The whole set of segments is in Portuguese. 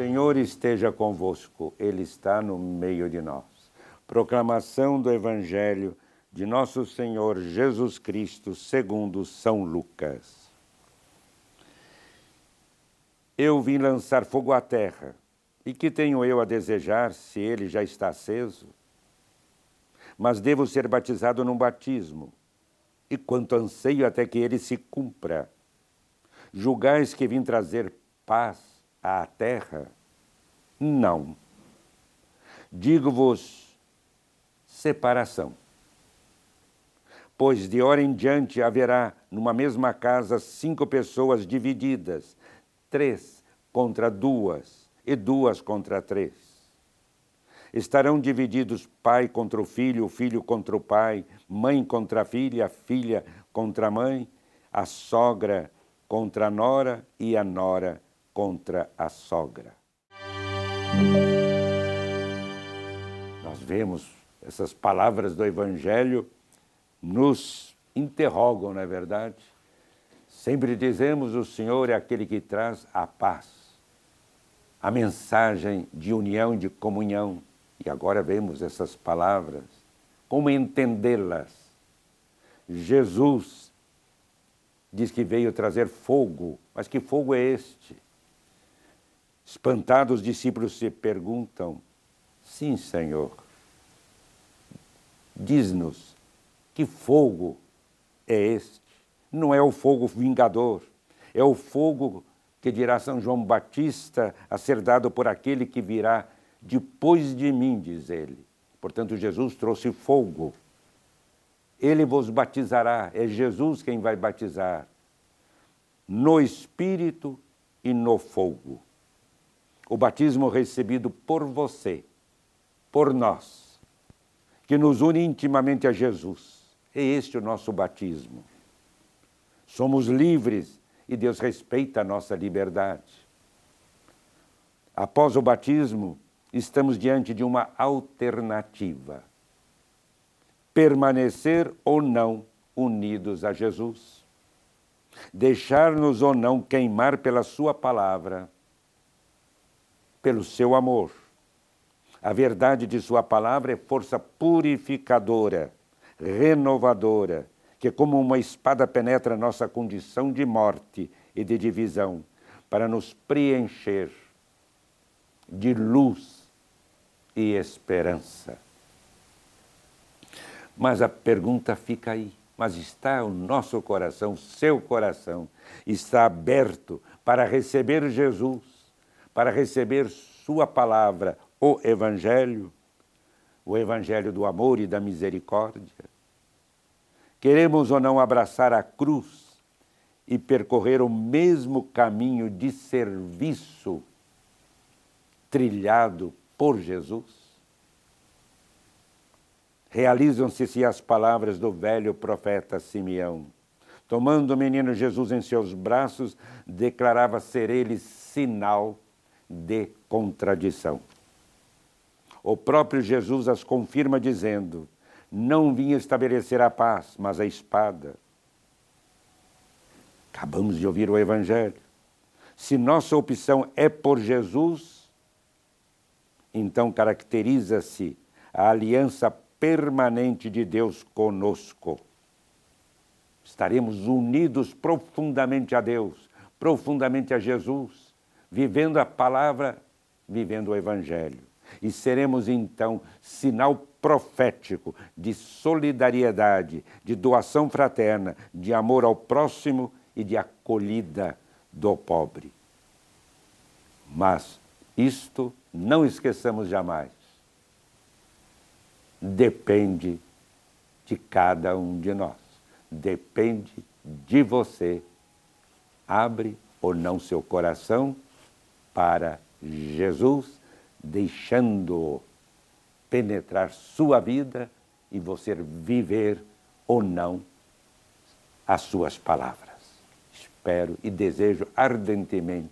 Senhor esteja convosco, Ele está no meio de nós. Proclamação do Evangelho de Nosso Senhor Jesus Cristo, segundo São Lucas. Eu vim lançar fogo à terra, e que tenho eu a desejar se ele já está aceso? Mas devo ser batizado num batismo, e quanto anseio até que ele se cumpra. Julgais que vim trazer paz à terra? Não. Digo-vos separação. Pois de hora em diante haverá numa mesma casa cinco pessoas divididas, três contra duas e duas contra três. Estarão divididos pai contra o filho, o filho contra o pai, mãe contra a filha, filha contra a mãe, a sogra contra a nora e a nora contra a sogra. Nós vemos essas palavras do Evangelho nos interrogam, não é verdade? Sempre dizemos: o Senhor é aquele que traz a paz, a mensagem de união, de comunhão. E agora vemos essas palavras, como entendê-las. Jesus diz que veio trazer fogo, mas que fogo é este? Espantados, os discípulos se perguntam: Sim, Senhor, diz-nos que fogo é este? Não é o fogo vingador, é o fogo que dirá São João Batista a ser dado por aquele que virá depois de mim, diz ele. Portanto, Jesus trouxe fogo. Ele vos batizará, é Jesus quem vai batizar, no Espírito e no fogo. O batismo recebido por você, por nós, que nos une intimamente a Jesus. É este o nosso batismo. Somos livres e Deus respeita a nossa liberdade. Após o batismo, estamos diante de uma alternativa: permanecer ou não unidos a Jesus, deixar-nos ou não queimar pela Sua palavra, pelo seu amor. A verdade de Sua palavra é força purificadora, renovadora, que como uma espada penetra nossa condição de morte e de divisão, para nos preencher de luz e esperança. Mas a pergunta fica aí. Mas está o nosso coração, seu coração, está aberto para receber Jesus, para receber Sua palavra, o Evangelho, o Evangelho do amor e da misericórdia? Queremos ou não abraçar a cruz e percorrer o mesmo caminho de serviço trilhado por Jesus? Realizam-se as palavras do velho profeta Simeão. Tomando o menino Jesus em seus braços, declarava ser ele sinal de contradição. O próprio Jesus as confirma dizendo: Não vim estabelecer a paz, mas a espada. Acabamos de ouvir o Evangelho. Se nossa opção é por Jesus, então caracteriza-se a aliança permanente de Deus conosco. Estaremos unidos profundamente a Deus, profundamente a Jesus, vivendo a palavra, vivendo o Evangelho. E seremos então sinal profético de solidariedade, de doação fraterna, de amor ao próximo e de acolhida do pobre. Mas isto não esqueçamos jamais. Depende de cada um de nós. Depende de você. Abre ou não seu coração para Jesus, deixando-o penetrar sua vida e você viver ou não as suas palavras. Espero e desejo ardentemente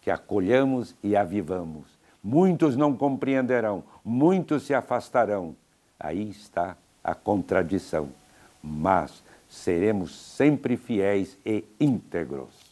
que acolhamos e avivamos Muitos não compreenderão, muitos se afastarão. Aí está a contradição. Mas seremos sempre fiéis e íntegros.